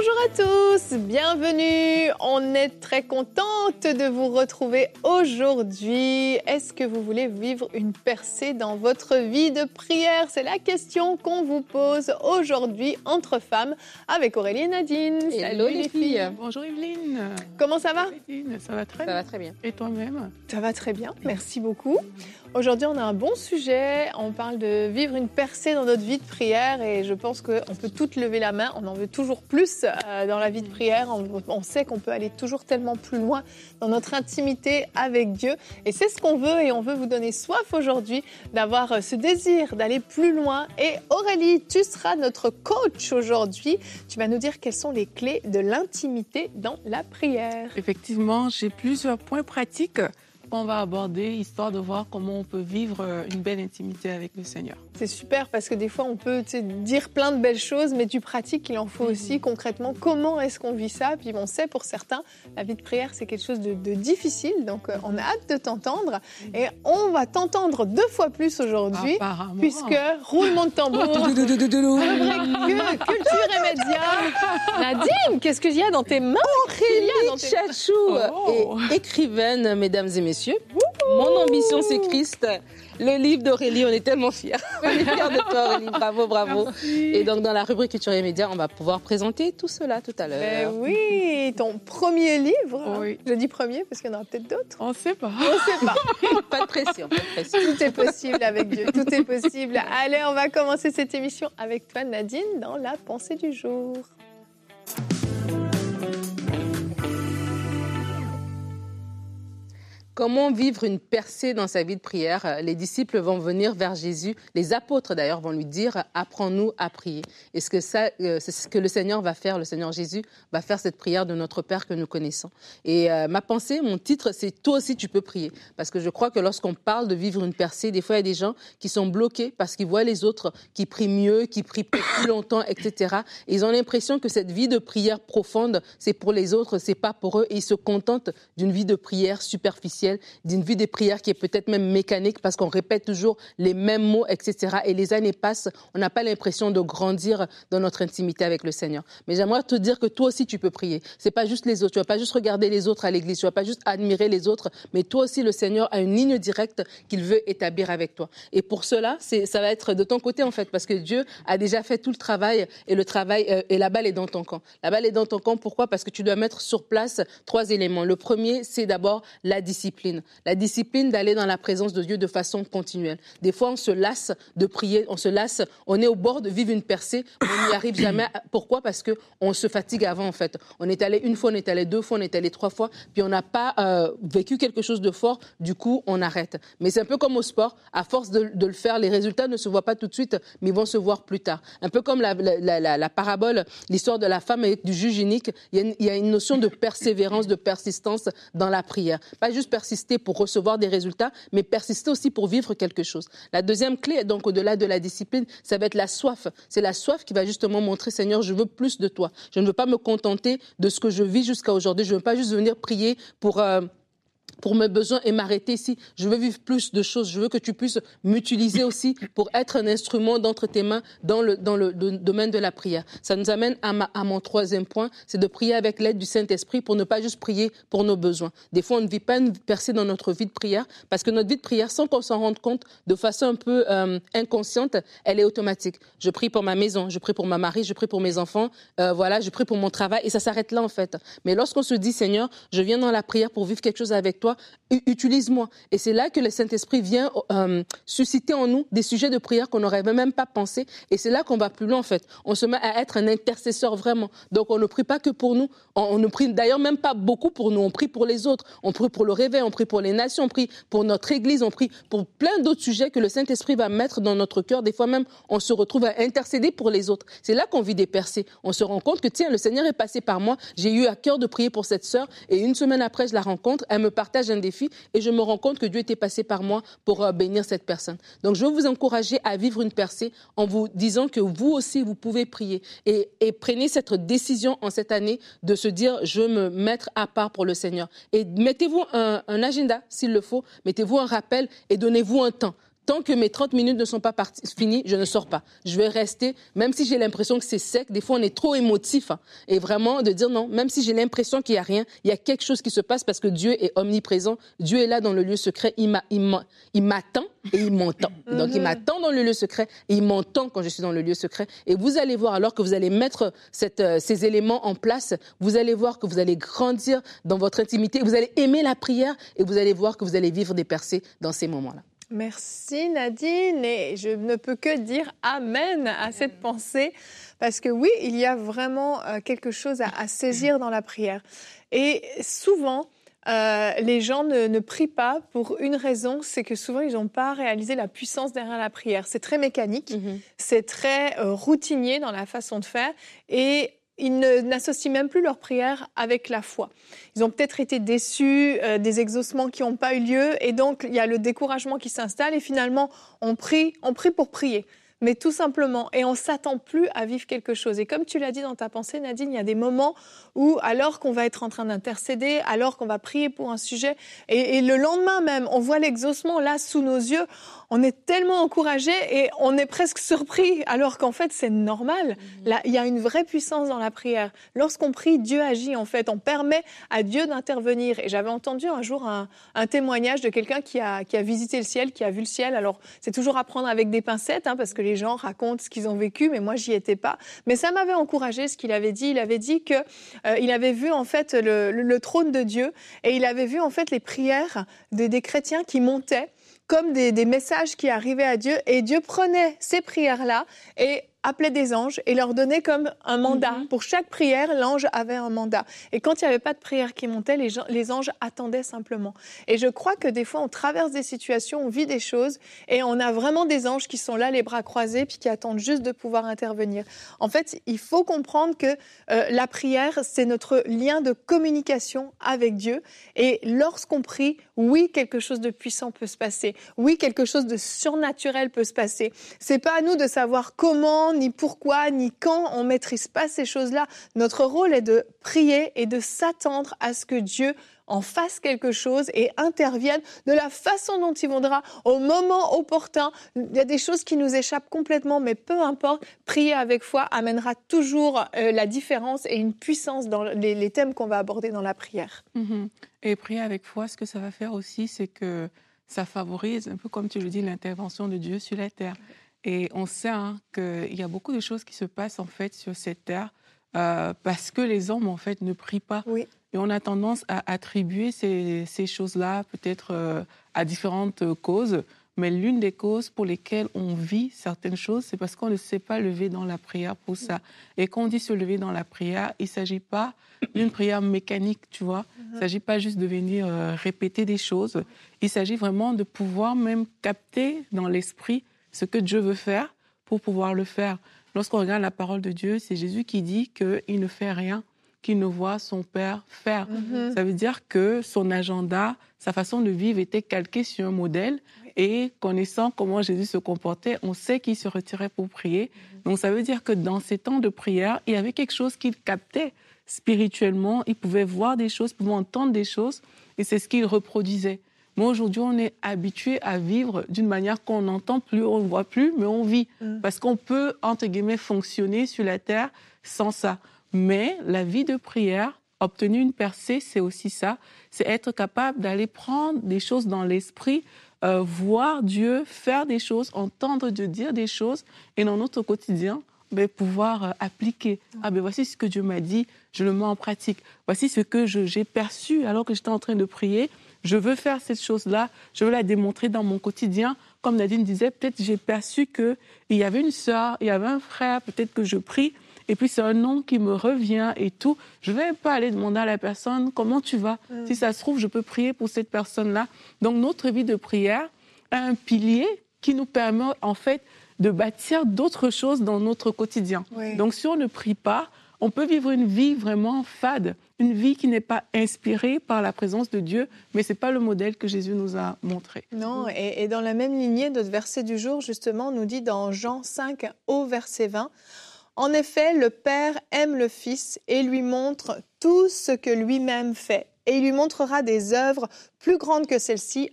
Bonjour à tous, bienvenue. On est très contente de vous retrouver aujourd'hui. Est-ce que vous voulez vivre une percée dans votre vie de prière? C'est la question qu'on vous pose aujourd'hui entre femmes avec Aurélie et Nadine. Salut les filles. Bonjour Evelyne. Comment ça va? Evelyne, ça va très Ça bien. va très bien. Et toi-même? Ça va très bien, merci beaucoup. Aujourd'hui, on a un bon sujet. On parle de vivre une percée dans notre vie de prière et je pense qu'on peut toutes lever la main. On en veut toujours plus euh, dans la vie de prière. On, sait qu'on peut aller toujours tellement plus loin dans notre intimité avec Dieu. Et c'est ce qu'on veut et on veut vous donner soif aujourd'hui d'avoir euh, ce désir d'aller plus loin. Et Aurélie, tu seras notre coach aujourd'hui. Tu vas nous dire quelles sont les clés de l'intimité dans la prière. Effectivement, j'ai plusieurs points pratiques qu'on va aborder, histoire de voir comment on peut vivre euh, une belle intimité avec le Seigneur. C'est super parce que des fois on peut dire plein de belles choses, mais du pratique il en faut aussi concrètement. Comment est-ce qu'on vit ça? Puis on sait pour certains, la vie de prière c'est quelque chose de, de difficile, donc euh, on a hâte de t'entendre et on va t'entendre deux fois plus aujourd'hui. Puisque roulement de tambour, culture et médias. Nadine, qu'est-ce qu'il y a dans tes mains? Qu'est-ce qu'il y a dans tes- Chachou Oh. et écrivaine, mesdames et messieurs. Mon ambition, c'est Christ. Le livre d'Aurélie, on est tellement fiers. On est fiers de toi, Aurélie. Bravo, bravo. Et donc, dans la rubrique Culture et Médias, on va pouvoir présenter tout cela tout à Ben l'heure. oui, ton premier livre. Oui. Je dis premier parce qu'il y en aura peut-être d'autres. On sait pas. On sait pas. Pas de pression, pas de pression. Tout est possible avec Dieu, tout est possible. Allez, on va commencer cette émission avec toi, Nadine, dans la pensée du jour. Comment vivre une percée dans sa vie de prière? Les disciples vont venir vers Jésus, les apôtres d'ailleurs vont lui dire apprends-nous à prier. Et ce que euh, c'est ce que le Seigneur va faire, le Seigneur Jésus va faire cette prière de notre Père que nous connaissons? Et euh, ma pensée, mon titre, c'est toi aussi tu peux prier, parce que je crois que lorsqu'on parle de vivre une percée, des fois il y a des gens qui sont bloqués parce qu'ils voient les autres qui prient mieux, qui prient plus longtemps, etc. Et ils ont l'impression que cette vie de prière profonde, c'est pour les autres, c'est pas pour eux, et ils se contentent d'une vie de prière superficielle, d'une vie de prière qui est peut-être même mécanique parce qu'on répète toujours les mêmes mots, etc. Et les années passent, on n'a pas l'impression de grandir dans notre intimité avec le Seigneur. Mais j'aimerais te dire que toi aussi tu peux prier. C'est pas juste les autres. Tu vas pas juste regarder les autres à l'église. Tu vas pas juste admirer les autres. Mais toi aussi, le Seigneur a une ligne directe qu'il veut établir avec toi. Et pour cela, ça va être de ton côté en fait, parce que Dieu a déjà fait tout le travail et le travail euh, et la balle est dans ton camp. La balle est dans ton camp. Pourquoi? Parce que tu dois mettre sur place trois éléments. Le premier, c'est d'abord la discipline. La discipline d'aller dans la présence de Dieu de façon continuelle. Des fois, on se lasse de prier, on se lasse, on est au bord de vivre une percée, mais on n'y arrive jamais. Pourquoi? Parce que on se fatigue avant en fait. On est allé une fois, on est allé deux fois, on est allé trois fois, puis on n'a pas euh, vécu quelque chose de fort. Du coup, on arrête. Mais c'est un peu comme au sport. À force de, de le faire, les résultats ne se voient pas tout de suite, mais ils vont se voir plus tard. Un peu comme la, la, la, la parabole, l'histoire de la femme avec du jus unique. Il y, a une, il y a une notion de persévérance, de persistance dans la prière. Pas juste persister pour recevoir des résultats, mais persister aussi pour vivre quelque chose. La deuxième clé, donc au-delà de la discipline, ça va être la soif. C'est la soif qui va justement montrer, Seigneur, je veux plus de toi. Je ne veux pas me contenter de ce que je vis jusqu'à aujourd'hui. Je ne veux pas juste venir prier pour... Euh, pour mes besoins et m'arrêter ici. Je veux vivre plus de choses. Je veux que tu puisses m'utiliser aussi pour être un instrument d'entre tes mains dans le, dans le, domaine de la prière. Ça nous amène à mon troisième point, c'est de prier avec l'aide du Saint-Esprit pour ne pas juste prier pour nos besoins. Des fois, on ne vit pas une percée dans notre vie de prière parce que notre vie de prière, sans qu'on s'en rende compte, de façon un peu euh, inconsciente, elle est automatique. Je prie pour ma maison, je prie pour ma mari, je prie pour mes enfants, euh, voilà, je prie pour mon travail et ça s'arrête là en fait. Mais lorsqu'on se dit, Seigneur, je viens dans la prière pour vivre quelque chose avec toi, utilise-moi. Et c'est là que le Saint-Esprit vient euh, susciter en nous des sujets de prière qu'on n'aurait même pas pensé. Et c'est là qu'on va plus loin, en fait. On se met à être un intercesseur vraiment. Donc, on ne prie pas que pour nous. On, on ne prie d'ailleurs même pas beaucoup pour nous. On prie pour les autres. On prie pour le réveil. On prie pour les nations. On prie pour notre Église. On prie pour plein d'autres sujets que le Saint-Esprit va mettre dans notre cœur. Des fois même, on se retrouve à intercéder pour les autres. C'est là qu'on vit des percées. On se rend compte que, tiens, le Seigneur est passé par moi. J'ai eu à cœur de prier pour cette sœur. Et une semaine après, je la rencontre. Elle me partage partage un défi et je me rends compte que Dieu était passé par moi pour euh, bénir cette personne. Donc, je veux vous encourager à vivre une percée en vous disant que vous aussi, vous pouvez prier et, prenez cette décision en cette année de se dire, je me mettre à part pour le Seigneur. Et mettez-vous un agenda s'il le faut, mettez-vous un rappel et donnez-vous un temps tant que mes 30 minutes ne sont pas finies, je ne sors pas. Je vais rester, même si j'ai l'impression que c'est sec. Des fois, on est trop émotif. Hein. et vraiment, de dire non, même si j'ai l'impression qu'il n'y a rien, il y a quelque chose qui se passe parce que Dieu est omniprésent. Dieu est là dans le lieu secret. Il m'attend et il m'entend. Donc, il m'attend dans le lieu secret et il m'entend quand je suis dans le lieu secret. Et vous allez voir, alors que vous allez mettre cette, euh, ces éléments en place, vous allez voir que vous allez grandir dans votre intimité. Vous allez aimer la prière et vous allez voir que vous allez vivre des percées dans ces moments-là. Merci Nadine et je ne peux que dire Amen à cette pensée parce que oui, il y a vraiment euh, quelque chose à, saisir dans la prière. Et souvent, euh, les gens ne, prient pas pour une raison, c'est que souvent ils n'ont pas réalisé la puissance derrière la prière. C'est très mécanique, mm-hmm. c'est très euh, routinier dans la façon de faire et ils n'associent même plus leur prière avec la foi. Ils ont peut-être été déçus euh, des exaucements qui n'ont pas eu lieu et donc il y a le découragement qui s'installe et finalement on prie, on prie pour prier mais tout simplement, et on s'attend plus à vivre quelque chose. Et comme tu l'as dit dans ta pensée, Nadine, il y a des moments où, alors qu'on va être en train d'intercéder, alors qu'on va prier pour un sujet, et, et le lendemain même, on voit l'exaucement là sous nos yeux, on est tellement encouragé et on est presque surpris, alors qu'en fait c'est normal. Mhm. Là, il y a une vraie puissance dans la prière. Lorsqu'on prie, Dieu agit en fait. On permet à Dieu d'intervenir. Et j'avais entendu un jour un, témoignage de quelqu'un qui a, qui a visité le ciel, qui a vu le ciel. Alors c'est toujours à prendre avec des pincettes, hein, parce que les gens racontent ce qu'ils ont vécu, mais moi j'y étais pas. Mais ça m'avait encouragé ce qu'il avait dit. Il avait dit que euh, il avait vu en fait le, trône de Dieu et il avait vu en fait les prières des chrétiens qui montaient comme des, messages qui arrivaient à Dieu et Dieu prenait ces prières-là et appelait des anges et leur donnait comme un mandat. Mhm. Pour chaque prière, l'ange avait un mandat. Et quand il n'y avait pas de prière qui montait, les, les, anges attendaient simplement. Et je crois que des fois, on traverse des situations, on vit des choses et on a vraiment des anges qui sont là, les bras croisés, puis qui attendent juste de pouvoir intervenir. En fait, il faut comprendre que euh, la prière, c'est notre lien de communication avec Dieu. Et lorsqu'on prie, oui, quelque chose de puissant peut se passer. Oui, quelque chose de surnaturel peut se passer. C'est pas à nous de savoir comment ni pourquoi, ni quand. On maîtrise pas ces choses-là. Notre rôle est de prier et de s'attendre à ce que Dieu en fasse quelque chose et intervienne de la façon dont il voudra, au moment opportun. Il y a des choses qui nous échappent complètement, mais peu importe, prier avec foi amènera toujours euh, la différence et une puissance dans les, thèmes qu'on va aborder dans la prière. Mm-hmm. Et prier avec foi, ce que ça va faire aussi, c'est que ça favorise, un peu comme tu le dis, l'intervention de Dieu sur la terre. Et on sait hein, qu'il y a beaucoup de choses qui se passent en fait sur cette terre euh, parce que les hommes en fait ne prient pas. Oui. Et on a tendance à attribuer ces, ces choses-là peut-être euh, à différentes causes. Mais l'une des causes pour lesquelles on vit certaines choses, c'est parce qu'on ne sait pas lever dans la prière pour ça. Et quand on dit se lever dans la prière, il ne s'agit pas d'une prière mécanique, tu vois. Il ne uh-huh. s'agit pas juste de venir euh, répéter des choses. Il s'agit vraiment de pouvoir même capter dans l'esprit ce que Dieu veut faire pour pouvoir le faire. Lorsqu'on regarde la parole de Dieu, c'est Jésus qui dit qu'il ne fait rien qu'il ne voit son Père faire. Mm-hmm. Ça veut dire que son agenda, sa façon de vivre était calquée sur un modèle. Et connaissant comment Jésus se comportait, on sait qu'il se retirait pour prier. Mm-hmm. Donc ça veut dire que dans ces temps de prière, il y avait quelque chose qu'il captait spirituellement. Il pouvait voir des choses, il pouvait entendre des choses. Et c'est ce qu'il reproduisait. Mais aujourd'hui, on est habitué à vivre d'une manière qu'on n'entend plus, on ne voit plus, mais on vit. Mm. Parce qu'on peut, entre guillemets, fonctionner sur la terre sans ça. Mais la vie de prière, obtenir une percée, c'est aussi ça. C'est être capable d'aller prendre des choses dans l'esprit, euh, voir Dieu faire des choses, entendre Dieu dire des choses, et dans notre quotidien, ben, pouvoir euh, appliquer. Ah ben voici ce que Dieu m'a dit, je le mets en pratique. Voici ce que j'ai perçu alors que j'étais en train de prier je veux faire cette chose-là, je veux la démontrer dans mon quotidien. Comme Nadine disait, peut-être j'ai perçu qu'il y avait une sœur, il y avait un frère, peut-être que je prie, et puis c'est un nom qui me revient et tout. Je ne vais pas aller demander à la personne comment tu vas? Mm. Si ça se trouve, je peux prier pour cette personne-là. Donc notre vie de prière a un pilier qui nous permet en fait de bâtir d'autres choses dans notre quotidien. Donc si on ne prie pas, on peut vivre une vie vraiment fade, une vie qui n'est pas inspirée par la présence de Dieu, mais ce n'est pas le modèle que Jésus nous a montré. Non, et, et dans la même lignée, notre verset du jour, justement, nous dit dans Jean 5 au verset 20, En effet, le Père aime le Fils et lui montre tout ce que lui-même fait et il lui montrera des œuvres plus grandes que celles-ci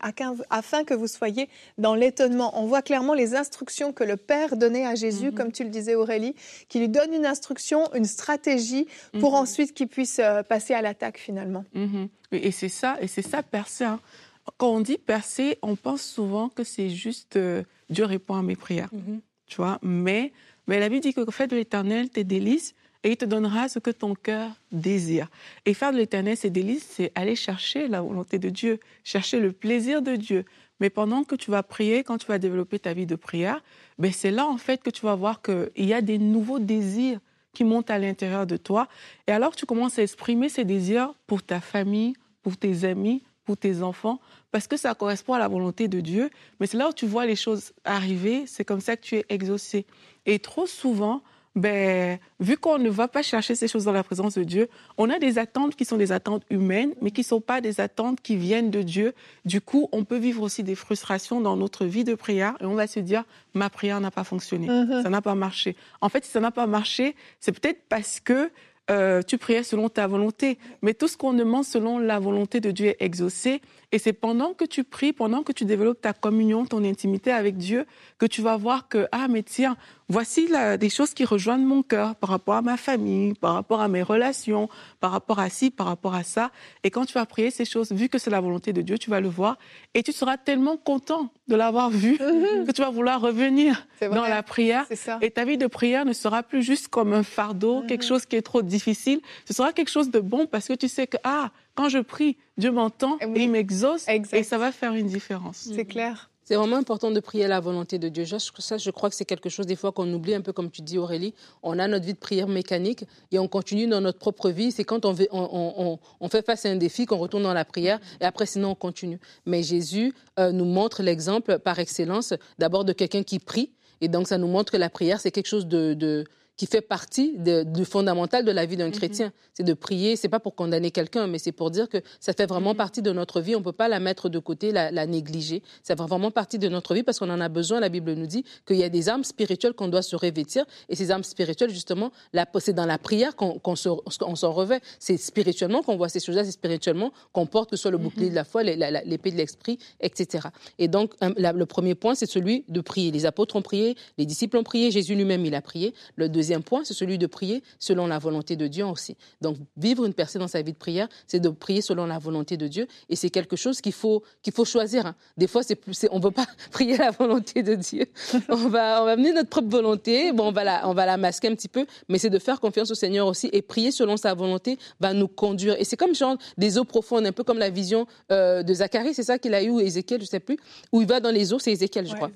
afin que vous soyez dans l'étonnement. On voit clairement les instructions que le Père donnait à Jésus, mhm. comme tu le disais Aurélie, qui lui donne une instruction, une stratégie pour mhm. ensuite qu'il puisse euh, passer à l'attaque finalement. Mhm. Et c'est ça, et c'est ça percer. Hein. Quand on dit percer, on pense souvent que c'est juste euh, Dieu répond à mes prières, tu vois. Mais, mais la Bible dit que fait de l'Éternel tes délices et il te donnera ce que ton cœur désire. Et faire de l'éternel ses délices, c'est aller chercher la volonté de Dieu, chercher le plaisir de Dieu. Mais pendant que tu vas prier, quand tu vas développer ta vie de prière, ben c'est là en fait que tu vas voir qu'il y a des nouveaux désirs qui montent à l'intérieur de toi. Et alors tu commences à exprimer ces désirs pour ta famille, pour tes amis, pour tes enfants, parce que ça correspond à la volonté de Dieu. Mais c'est là où tu vois les choses arriver, c'est comme ça que tu es exaucé. Et trop souvent, ben, vu qu'on ne va pas chercher ces choses dans la présence de Dieu, on a des attentes qui sont des attentes humaines, mais qui ne sont pas des attentes qui viennent de Dieu. Du coup, on peut vivre aussi des frustrations dans notre vie de prière et on va se dire, ma prière n'a pas fonctionné, mm-hmm. ça n'a pas marché. En fait, si ça n'a pas marché, c'est peut-être parce que euh, tu priais selon ta volonté. Mais tout ce qu'on demande selon la volonté de Dieu est exaucé. Et c'est pendant que tu pries, pendant que tu développes ta communion, ton intimité avec Dieu, que tu vas voir que, ah, mais tiens, voici des choses qui rejoignent mon cœur par rapport à ma famille, par rapport à mes relations, par rapport à ci, par rapport à ça. Et quand tu vas prier ces choses, vu que c'est la volonté de Dieu, tu vas le voir et tu seras tellement content de l'avoir vu mhm. que tu vas vouloir revenir dans la prière. Et ta vie de prière ne sera plus juste comme un fardeau, quelque mhm. chose qui est trop difficile. Ce sera quelque chose de bon parce que tu sais que, ah, quand je prie, Dieu m'entend et il m'exauce et ça va faire une différence. C'est clair. C'est vraiment important de prier la volonté de Dieu. Ça, je crois que c'est quelque chose des fois qu'on oublie un peu, comme tu dis Aurélie. On a notre vie de prière mécanique et on continue dans notre propre vie. C'est quand on, on, fait face à un défi qu'on retourne dans la prière et après, sinon, on continue. Mais Jésus euh, nous montre l'exemple par excellence d'abord de quelqu'un qui prie. Et donc, ça nous montre que la prière, c'est quelque chose de qui fait partie du fondamental de la vie d'un mhm. chrétien. C'est de prier, c'est pas pour condamner quelqu'un, mais c'est pour dire que ça fait vraiment mhm. partie de notre vie. On peut pas la mettre de côté, la, la négliger. Ça fait vraiment partie de notre vie parce qu'on en a besoin. La Bible nous dit qu'il y a des armes spirituelles qu'on doit se revêtir. Et ces armes spirituelles, justement, c'est dans la prière qu'on s'en revêt. C'est spirituellement qu'on voit ces choses-là, c'est spirituellement qu'on porte que ce soit le bouclier mhm. de la foi, l'épée de l'esprit, etc. Et donc, le premier point, c'est celui de prier. Les apôtres ont prié, les disciples ont prié, Jésus lui-même, il a prié. Le deuxième deuxième point, c'est celui de prier selon la volonté de Dieu aussi. Donc, vivre une percée dans sa vie de prière, c'est de prier selon la volonté de Dieu. Et c'est quelque chose qu'il faut, qu'il faut choisir. Hein. Des fois, c'est, on ne veut pas prier la volonté de Dieu. On va, on va mener notre propre volonté. Bon, on va, la, on va la masquer un petit peu, mais c'est de faire confiance au Seigneur aussi. Et prier selon sa volonté va nous conduire. Et c'est comme genre des eaux profondes, un peu comme la vision euh, de Zacharie, c'est ça qu'il a eu, ou Ézéchiel, je ne sais plus, où il va dans les eaux, c'est Ézéchiel, je crois.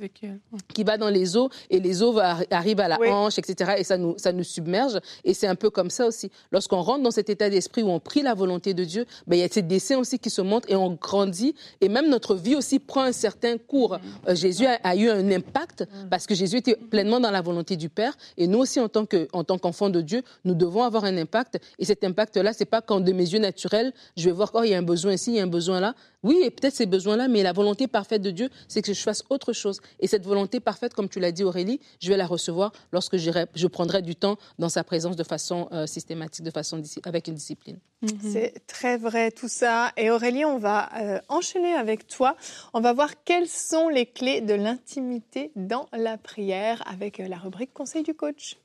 Qui va dans les eaux, et les eaux arrivent à la hanche, etc. Et ça nous, ça nous submerge. Et c'est un peu comme ça aussi. Lorsqu'on rentre dans cet état d'esprit où on prie la volonté de Dieu, ben, il y a ces dessins aussi qui se montrent et on grandit. Et même notre vie aussi prend un certain cours. Euh, Jésus a, eu un impact parce que Jésus était pleinement dans la volonté du Père. Et nous aussi, en tant que, en tant qu'enfants de Dieu, nous devons avoir un impact. Et cet impact-là, c'est pas quand de mes yeux naturels, je vais voir, oh, il y a un besoin ici, il y a un besoin là. Oui, et peut-être ces besoins-là, mais la volonté parfaite de Dieu, c'est que je fasse autre chose. Et cette volonté parfaite, comme tu l'as dit Aurélie, je vais la recevoir lorsque je prendrai du temps dans sa présence de façon euh, systématique, de façon avec une discipline. Mhm. C'est très vrai tout ça. Et Aurélie, on va euh, enchaîner avec toi. On va voir quelles sont les clés de l'intimité dans la prière avec euh, la rubrique Conseil du coach.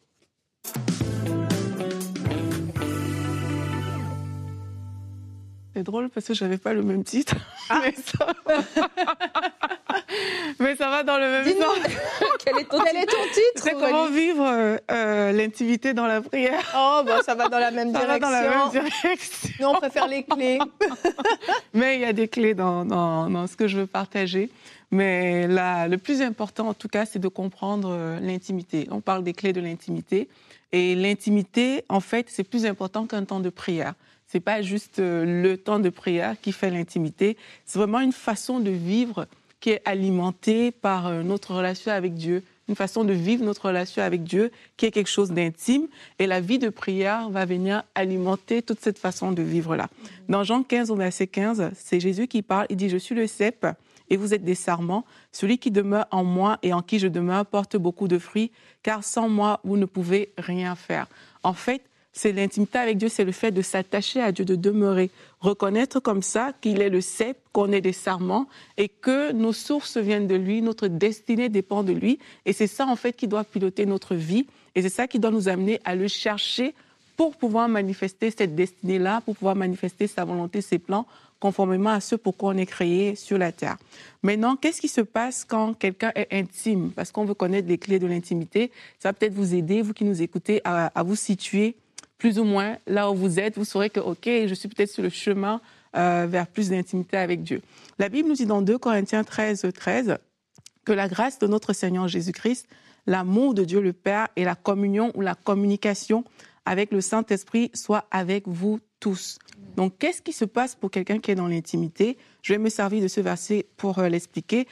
C'est drôle parce que j'avais pas le même titre. Ah. Mais, ça... va dans le même sens. quel, est ton, titre C'est comment vivre euh, euh, l'intimité dans la prière. Oh, bah, ça va dans la même ça direction. Va dans la même direction. Nous, on préfère les clés. Mais il y a des clés dans, dans, dans, ce que je veux partager. Mais là, le plus important, en tout cas, c'est de comprendre euh, l'intimité. On parle des clés de l'intimité. Et l'intimité, en fait, c'est plus important qu'un temps de prière. C'est pas juste euh, le temps de prière qui fait l'intimité. C'est vraiment une façon de vivre qui est alimentée par euh, notre relation avec Dieu, une façon de vivre notre relation avec Dieu qui est quelque chose d'intime. Et la vie de prière va venir alimenter toute cette façon de vivre-là. Dans Jean 15 au verset 15, c'est Jésus qui parle. Il dit, je suis le cep et vous êtes des sarments. Celui qui demeure en moi et en qui je demeure porte beaucoup de fruits, car sans moi, vous ne pouvez rien faire. En fait, c'est l'intimité avec Dieu, c'est le fait de s'attacher à Dieu, de demeurer, reconnaître comme ça qu'il est le cep, qu'on est des sarments et que nos sources viennent de lui, notre destinée dépend de lui. Et c'est ça, en fait, qui doit piloter notre vie. Et c'est ça qui doit nous amener à le chercher pour pouvoir manifester cette destinée-là, pour pouvoir manifester sa volonté, ses plans, conformément à ce pourquoi on est créé sur la terre. Maintenant, qu'est-ce qui se passe quand quelqu'un est intime? Parce qu'on veut connaître les clés de l'intimité. Ça va peut-être vous aider, vous qui nous écoutez, à, à vous situer plus ou moins là où vous êtes, vous saurez que, OK, je suis peut-être sur le chemin euh, vers plus d'intimité avec Dieu. La Bible nous dit dans 2 Corinthiens 13, 13 que la grâce de notre Seigneur Jésus-Christ, l'amour de Dieu le Père et la communion ou la communication avec le Saint-Esprit soit avec vous tous. Donc, qu'est-ce qui se passe pour quelqu'un qui est dans l'intimité? Je vais me servir de ce verset pour euh, l'expliquer.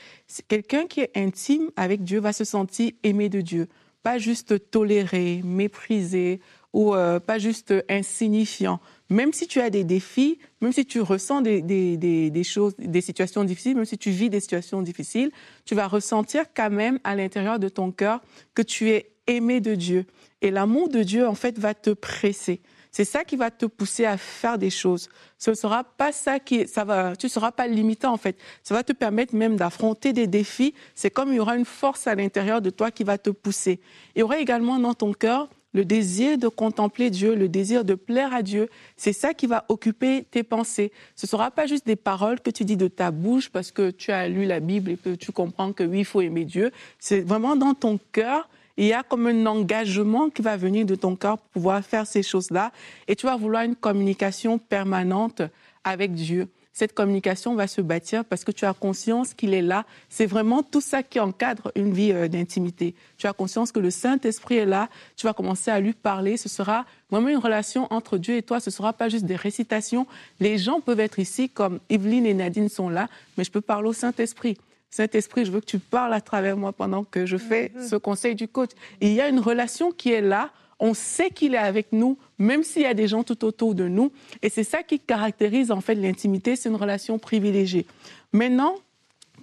Quelqu'un qui est intime avec Dieu va se sentir aimé de Dieu, pas juste toléré, méprisé ou euh, pas juste insignifiant. Même si tu as des défis, même si tu ressens des, des, des, choses, des situations difficiles, même si tu vis des situations difficiles, tu vas ressentir quand même à l'intérieur de ton cœur que tu es aimé de Dieu. Et l'amour de Dieu, en fait, va te presser. C'est ça qui va te pousser à faire des choses. Ce ne sera pas ça qui, ça va, tu ne seras pas limitant en fait. Ça va te permettre même d'affronter des défis. C'est comme il y aura une force à l'intérieur de toi qui va te pousser. Il y aura également dans ton cœur le désir de contempler Dieu, le désir de plaire à Dieu, c'est ça qui va occuper tes pensées. Ce ne sera pas juste des paroles que tu dis de ta bouche parce que tu as lu la Bible et que tu comprends que oui, il faut aimer Dieu. C'est vraiment dans ton cœur. Il y a comme un engagement qui va venir de ton cœur pour pouvoir faire ces choses-là. Et tu vas vouloir une communication permanente avec Dieu cette communication va se bâtir parce que tu as conscience qu'il est là. C'est vraiment tout ça qui encadre une vie euh, d'intimité. Tu as conscience que le Saint-Esprit est là. Tu vas commencer à lui parler. Ce sera vraiment une relation entre Dieu et toi. Ce ne sera pas juste des récitations. Les gens peuvent être ici comme Evelyne et Nadine sont là, mais je peux parler au Saint-Esprit. Saint-Esprit, je veux que tu parles à travers moi pendant que je fais mm-hmm. ce conseil du coach. il y a une relation qui est là on sait qu'il est avec nous, même s'il y a des gens tout autour de nous. Et c'est ça qui caractérise en fait l'intimité, c'est une relation privilégiée. Maintenant,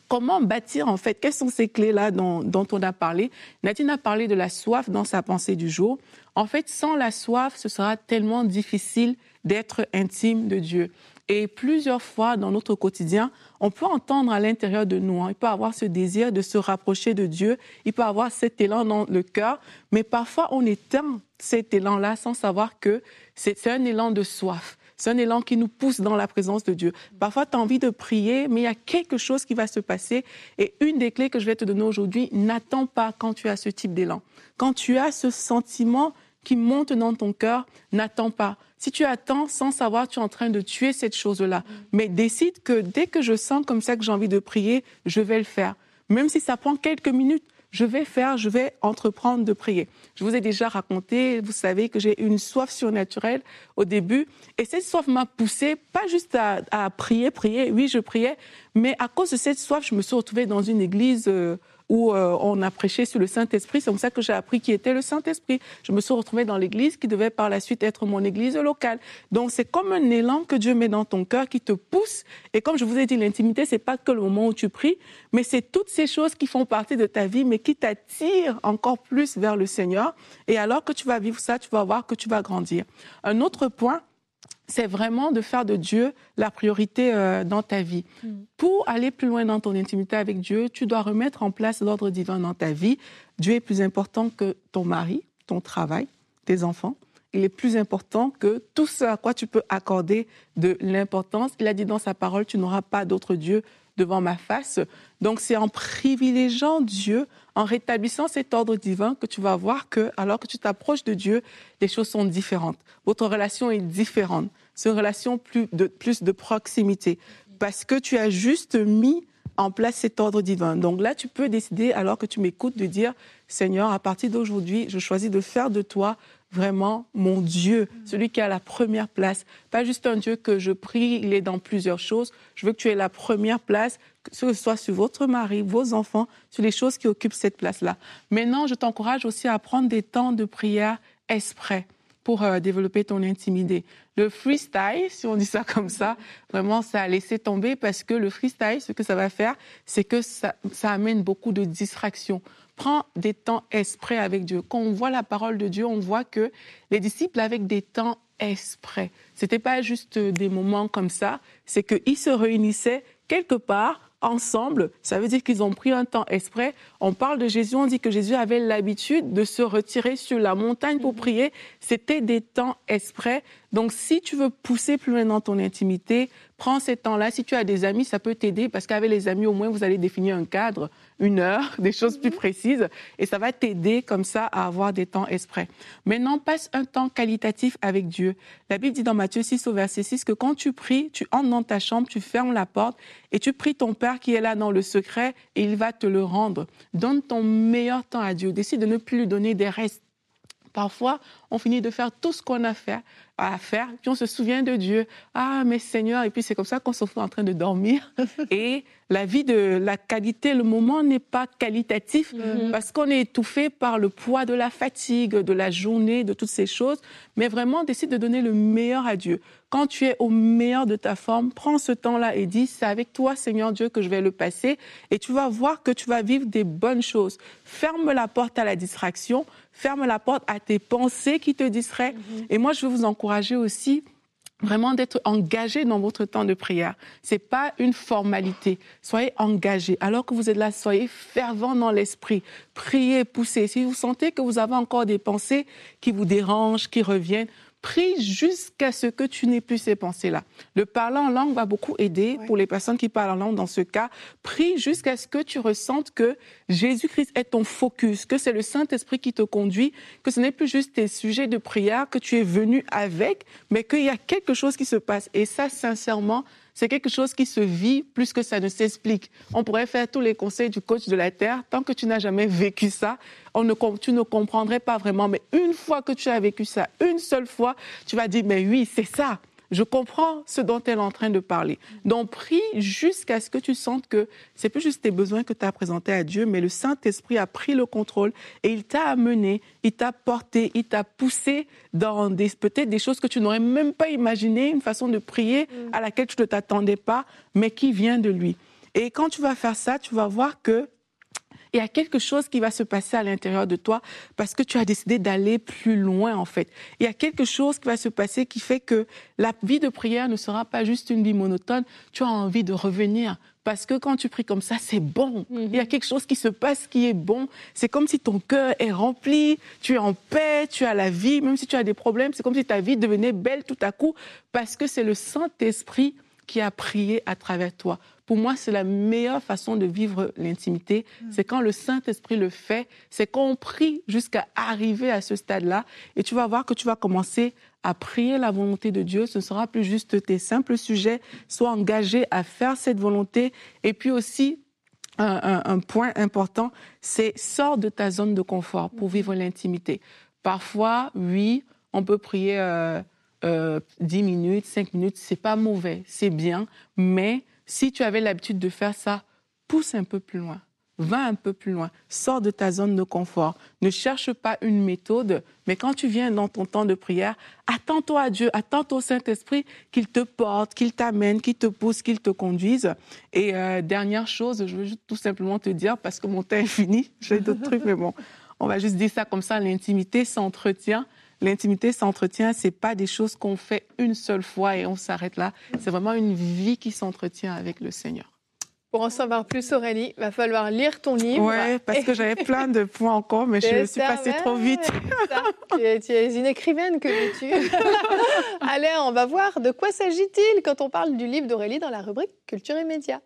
comment bâtir en fait Quelles sont ces clés-là dont, dont, on a parlé? Nadine a parlé de la soif dans sa pensée du jour. En fait, sans la soif, ce sera tellement difficile d'être intime de Dieu. Et plusieurs fois dans notre quotidien, on peut entendre à l'intérieur de nous, hein, il peut avoir ce désir de se rapprocher de Dieu, il peut avoir cet élan dans le cœur, mais parfois on éteint cet élan-là sans savoir que c'est un élan de soif. C'est un élan qui nous pousse dans la présence de Dieu. Parfois, tu as envie de prier, mais il y a quelque chose qui va se passer. Et une des clés que je vais te donner aujourd'hui, n'attends pas quand tu as ce type d'élan. Quand tu as ce sentiment qui monte dans ton cœur, n'attends pas. Si tu attends sans savoir, tu es en train de tuer cette chose-là. Mm. Mais décide que dès que je sens comme ça que j'ai envie de prier, je vais le faire. Même si ça prend quelques minutes, je vais faire, je vais entreprendre de prier. Je vous ai déjà raconté, vous savez que j'ai une soif surnaturelle au début, et cette soif m'a poussée, pas juste à, prier, prier, oui, je priais, mais à cause de cette soif, je me suis retrouvée dans une église euh, où euh, on a prêché sur le Saint-Esprit. C'est comme ça que j'ai appris qui était le Saint-Esprit. Je me suis retrouvée dans l'église qui devait par la suite être mon église locale. Donc c'est comme un élan que Dieu met dans ton cœur qui te pousse. Et comme je vous ai dit, l'intimité, c'est pas que le moment où tu pries, mais c'est toutes ces choses qui font partie de ta vie, mais qui t'attirent encore plus vers le Seigneur. Et alors que tu vas vivre ça, tu vas voir que tu vas grandir. Un autre point, c'est vraiment de faire de Dieu la priorité euh, dans ta vie. Mm. Pour aller plus loin dans ton intimité avec Dieu, tu dois remettre en place l'ordre divin dans ta vie. Dieu est plus important que ton mari, ton travail, tes enfants. Il est plus important que tout ce à quoi tu peux accorder de l'importance. Il a dit dans sa parole, tu n'auras pas d'autre Dieu devant ma face. Donc c'est en privilégiant Dieu, en rétablissant cet ordre divin que tu vas voir que alors que tu t'approches de Dieu, les choses sont différentes. Votre relation est différente. C'est une relation plus de, plus de proximité parce que tu as juste mis en place cet ordre divin. Donc là, tu peux décider, alors que tu m'écoutes, de dire, Seigneur, à partir d'aujourd'hui, je choisis de faire de toi vraiment mon Dieu, celui qui a la première place. Pas juste un Dieu que je prie, il est dans plusieurs choses. Je veux que tu aies la première place, que ce soit sur votre mari, vos enfants, sur les choses qui occupent cette place-là. Maintenant, je t'encourage aussi à prendre des temps de prière exprès pour euh, développer ton intimité. Le freestyle, si on dit ça comme ça, vraiment, ça a laissé tomber parce que le freestyle, ce que ça va faire, c'est que ça, amène beaucoup de distractions. Prends des temps exprès avec Dieu. Quand on voit la parole de Dieu, on voit que les disciples avec des temps exprès. C'était pas juste des moments comme ça, c'est qu'ils se réunissaient quelque part ensemble, ça veut dire qu'ils ont pris un temps exprès. On parle de Jésus, on dit que Jésus avait l'habitude de se retirer sur la montagne pour mhm. prier. C'était des temps exprès. Donc, si tu veux pousser plus loin dans ton intimité, prends ces temps-là. Si tu as des amis, ça peut t'aider parce qu'avec les amis, au moins, vous allez définir un cadre, une heure, des choses plus mhm. précises et ça va t'aider comme ça à avoir des temps exprès. Maintenant, passe un temps qualitatif avec Dieu. La Bible dit dans Matthieu 6 au verset 6 que quand tu pries, tu entres dans ta chambre, tu fermes la porte et tu pries ton Père qui est là dans le secret et il va te le rendre. Donne ton meilleur temps à Dieu. Décide de ne plus lui donner des restes. Parfois, on finit de faire tout ce qu'on a fait, à faire, puis on se souvient de Dieu. Ah, mais Seigneur, et puis c'est comme ça qu'on se retrouve en train de dormir. et la vie de la qualité, le moment n'est pas qualitatif mm-hmm. parce qu'on est étouffé par le poids de la fatigue, de la journée, de toutes ces choses. Mais vraiment, décide de donner le meilleur à Dieu. Quand tu es au meilleur de ta forme, prends ce temps-là et dis, c'est avec toi, Seigneur Dieu, que je vais le passer. Et tu vas voir que tu vas vivre des bonnes choses. Ferme la porte à la distraction ferme la porte à tes pensées qui te distraient. Mm-hmm. Et moi, je veux vous encourager aussi vraiment d'être engagé dans votre temps de prière. C'est pas une formalité. Soyez engagé. Alors que vous êtes là, soyez fervent dans l'esprit. Priez, poussez. Si vous sentez que vous avez encore des pensées qui vous dérangent, qui reviennent, Prie jusqu'à ce que tu n'aies plus ces pensées-là. Le parler en langue va beaucoup aider pour les personnes qui parlent en langue dans ce cas. Prie jusqu'à ce que tu ressentes que Jésus-Christ est ton focus, que c'est le Saint-Esprit qui te conduit, que ce n'est plus juste tes sujets de prière que tu es venu avec, mais qu'il y a quelque chose qui se passe. Et ça, sincèrement, c'est quelque chose qui se vit plus que ça ne s'explique. On pourrait faire tous les conseils du coach de la Terre. Tant que tu n'as jamais vécu ça, tu ne comprendrais pas vraiment. Mais une fois que tu as vécu ça, une seule fois, tu vas dire, mais oui, c'est ça. Je comprends ce dont elle est en train de parler. Donc, prie jusqu'à ce que tu sentes que c'est plus juste tes besoins que tu as présentés à Dieu, mais le Saint-Esprit a pris le contrôle et il t'a amené, il t'a porté, il t'a poussé dans des, peut-être des choses que tu n'aurais même pas imaginées, une façon de prier mm. à laquelle tu ne t'attendais pas, mais qui vient de lui. Et quand tu vas faire ça, tu vas voir que il y a quelque chose qui va se passer à l'intérieur de toi parce que tu as décidé d'aller plus loin, en fait. Il y a quelque chose qui va se passer qui fait que la vie de prière ne sera pas juste une vie monotone. Tu as envie de revenir. Parce que quand tu pries comme ça, c'est bon. Il y a quelque chose qui se passe qui est bon. C'est comme si ton cœur est rempli, tu es en paix, tu as la vie, même si tu as des problèmes, c'est comme si ta vie devenait belle tout à coup, parce que c'est le Saint-Esprit qui a prié à travers toi. Pour moi, c'est la meilleure façon de vivre l'intimité. Mm. C'est quand le Saint-Esprit le fait, c'est quand on prie jusqu'à arriver à ce stade-là. Et tu vas voir que tu vas commencer à prier la volonté de Dieu. Ce ne sera plus juste tes simples sujets. Sois engagé à faire cette volonté. Et puis aussi, un, point important, c'est sors de ta zone de confort pour mm. vivre l'intimité. Parfois, oui, on peut prier euh, euh, 10 minutes, 5 minutes, c'est pas mauvais, c'est bien, mais si tu avais l'habitude de faire ça, pousse un peu plus loin. Va un peu plus loin, sors de ta zone de confort. Ne cherche pas une méthode, mais quand tu viens dans ton temps de prière, attends-toi à Dieu, attends au Saint-Esprit qu'il te porte, qu'il t'amène, qu'il te pousse, qu'il te conduise. Et euh, dernière chose, je veux juste tout simplement te dire, parce que mon temps est fini, j'ai d'autres trucs, mais bon, on va juste dire ça comme ça, l'intimité s'entretient. L'intimité s'entretient, c'est pas des choses qu'on fait une seule fois et on s'arrête là. C'est vraiment une vie qui s'entretient avec le Seigneur. Pour en savoir plus, Aurélie, va falloir lire ton livre. Oui, parce que j'avais plein de points encore, mais je suis passée trop vite. tu, es, une écrivaine que tu Allez, on va voir de quoi s'agit-il quand on parle du livre d'Aurélie dans la rubrique Culture et médias.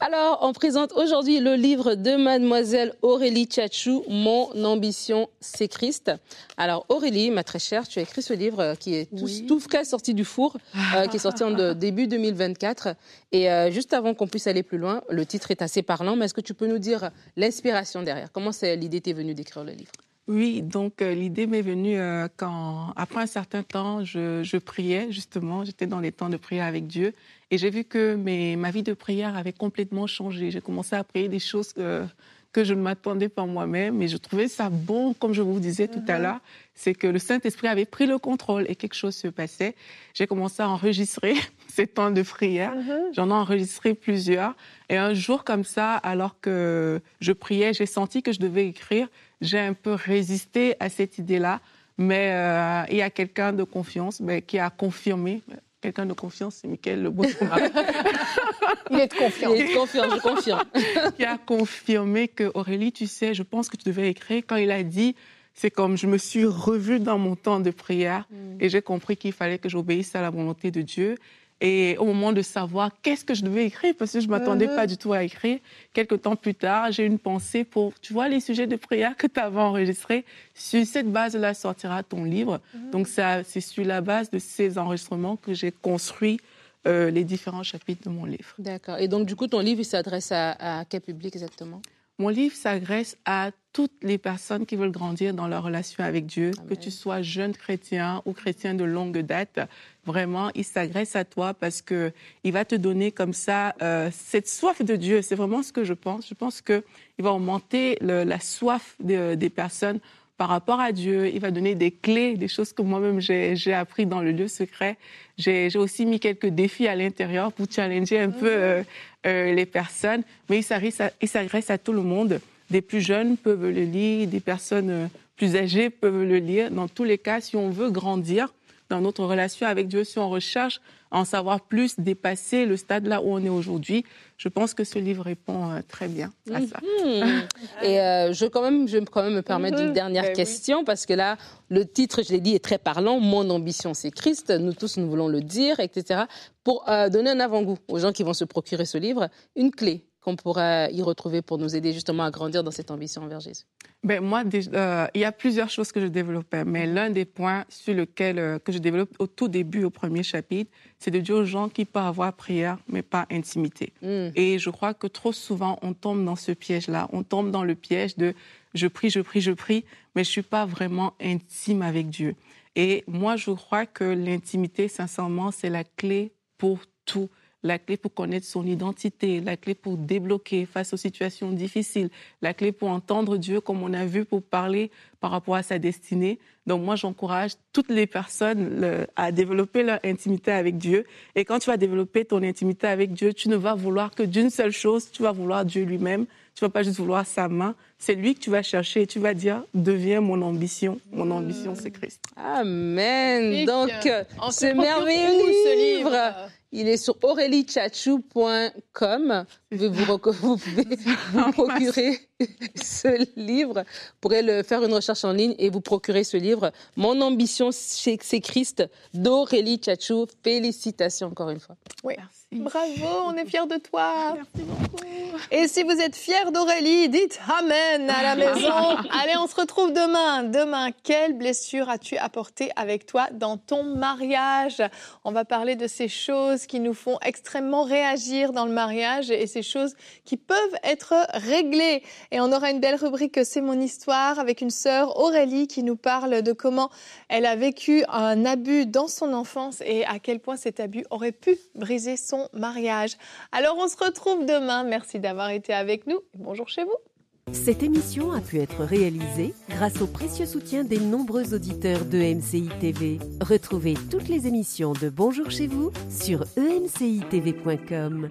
Alors, on présente aujourd'hui le livre de mademoiselle Aurélie Tchatchou, Mon ambition, c'est Christ. Alors, Aurélie, ma très chère, tu as écrit ce livre qui est tout, tout frais sorti du four, euh, qui est sorti en début 2024. Et euh, juste avant qu'on puisse aller plus loin, le titre est assez parlant, mais est-ce que tu peux nous dire l'inspiration derrière? Comment l'idée t'est venue d'écrire le livre? Oui, donc euh, l'idée m'est venue euh, quand, après un certain temps, je, je priais justement, j'étais dans les temps de prière avec Dieu, et j'ai vu que mes, ma vie de prière avait complètement changé. J'ai commencé à prier des choses que, que je ne m'attendais pas moi-même, mais je trouvais ça bon, comme je vous disais tout à mhm. l'heure, c'est que le Saint-Esprit avait pris le contrôle et quelque chose se passait. J'ai commencé à enregistrer ces temps de prière. Mhm. J'en ai enregistré plusieurs. Et un jour comme ça, alors que je priais, j'ai senti que je devais écrire j'ai un peu résisté à cette idée-là, mais euh, il y a quelqu'un de confiance mais, qui a confirmé. Quelqu'un de confiance, c'est Michael Le il est de confiance. Il est de confiance, je confirme. qui a confirmé que Aurélie, tu sais, je pense que tu devais écrire. Quand il a dit, c'est comme je me suis revue dans mon temps de prière mm. et j'ai compris qu'il fallait que j'obéisse à la volonté de Dieu. Et au moment de savoir qu'est-ce que je devais écrire, parce que je ne m'attendais pas du tout à écrire, quelques temps plus tard, j'ai une pensée pour, tu vois, les sujets de prière que tu avais enregistrés. Sur cette base-là sortira ton livre. Mhm. Donc, c'est sur la base de ces enregistrements que j'ai construit euh, les différents chapitres de mon livre. D'accord. Et donc, du coup, ton livre, il s'adresse à quel public exactement? Mon livre s'adresse à toutes les personnes qui veulent grandir dans leur relation avec Dieu, que tu sois jeune chrétien ou chrétien de longue date. Vraiment, il s'adresse à toi parce que il va te donner comme ça euh, cette soif de Dieu. C'est vraiment ce que je pense. Je pense que il va augmenter la soif des personnes par rapport à Dieu. Il va donner des clés, des choses que moi-même j'ai appris dans le lieu secret. J'ai aussi mis quelques défis à l'intérieur pour challenger un peu euh, euh, les personnes. Mais il s'adresse à, à tout le monde. Des plus jeunes peuvent le lire, des personnes euh, plus âgées peuvent le lire. Dans tous les cas, si on veut grandir dans notre relation avec Dieu, si on recherche en savoir plus, dépasser le stade là où on est aujourd'hui. Je pense que ce livre répond euh, très bien à ça. Mhm. Et euh, je, quand même, je vais quand même me permettre une mhm. dernière ben question, parce que là, le titre, je l'ai dit, est très parlant. Mon ambition, c'est Christ. Nous tous, nous voulons le dire, etc. Pour euh, donner un avant-goût aux gens qui vont se procurer ce livre, une clé qu'on pourra y retrouver pour nous aider justement à grandir dans cette ambition envers Jésus? Ben, Moi, euh, il y a plusieurs choses que je développais, mais l'un des points sur lequel euh, que je développe au tout début, au premier chapitre, c'est de dire aux gens qui peuvent avoir prière, mais pas intimité. Hmm. Et je crois que trop souvent, on tombe dans ce piège-là. On tombe dans le piège de je prie, je prie, je prie, mais je suis pas vraiment intime avec Dieu. Et moi, je crois que l'intimité, sincèrement, c'est la clé pour tout la clé pour connaître son identité, la clé pour débloquer face aux situations difficiles, la clé pour entendre Dieu, comme on a vu, pour parler par rapport à sa destinée. Donc moi, j'encourage toutes les personnes à développer leur intimité avec Dieu. Et quand tu vas développer ton intimité avec Dieu, tu ne vas vouloir que d'une seule chose, tu vas vouloir Dieu lui-même. Tu vas pas juste vouloir sa main. C'est lui que tu vas chercher et tu vas dire, deviens mon ambition. Mon ambition, c'est Christ. Amen. Donc, c'est merveilleux ce livre. Il est sur auréliechachou.com. Vous, vous, pouvez vous procurer ce livre. Vous pourrez le faire une recherche en ligne et vous procurer ce livre. Mon ambition, c'est Christ d'Aurélie Tchachou. Félicitations encore une fois. Oui. Bravo, on est fiers de toi. Et si vous êtes fiers d'Aurélie, dites Amen à la maison. Allez, on se retrouve demain. Demain, quelle blessure as-tu apporté avec toi dans ton mariage? On va parler de ces choses qui nous font extrêmement réagir dans le mariage et ces choses qui peuvent être réglées. Et on aura une belle rubrique C'est mon histoire avec une sœur Aurélie qui nous parle de comment elle a vécu un abus dans son enfance et à quel point cet abus aurait pu briser mariage. Alors on se retrouve demain. Merci d'avoir été avec nous bonjour chez vous. Cette émission a pu être réalisée grâce au précieux soutien des nombreux auditeurs de MCI. Retrouvez toutes les émissions de Bonjour chez vous sur emcitv.com.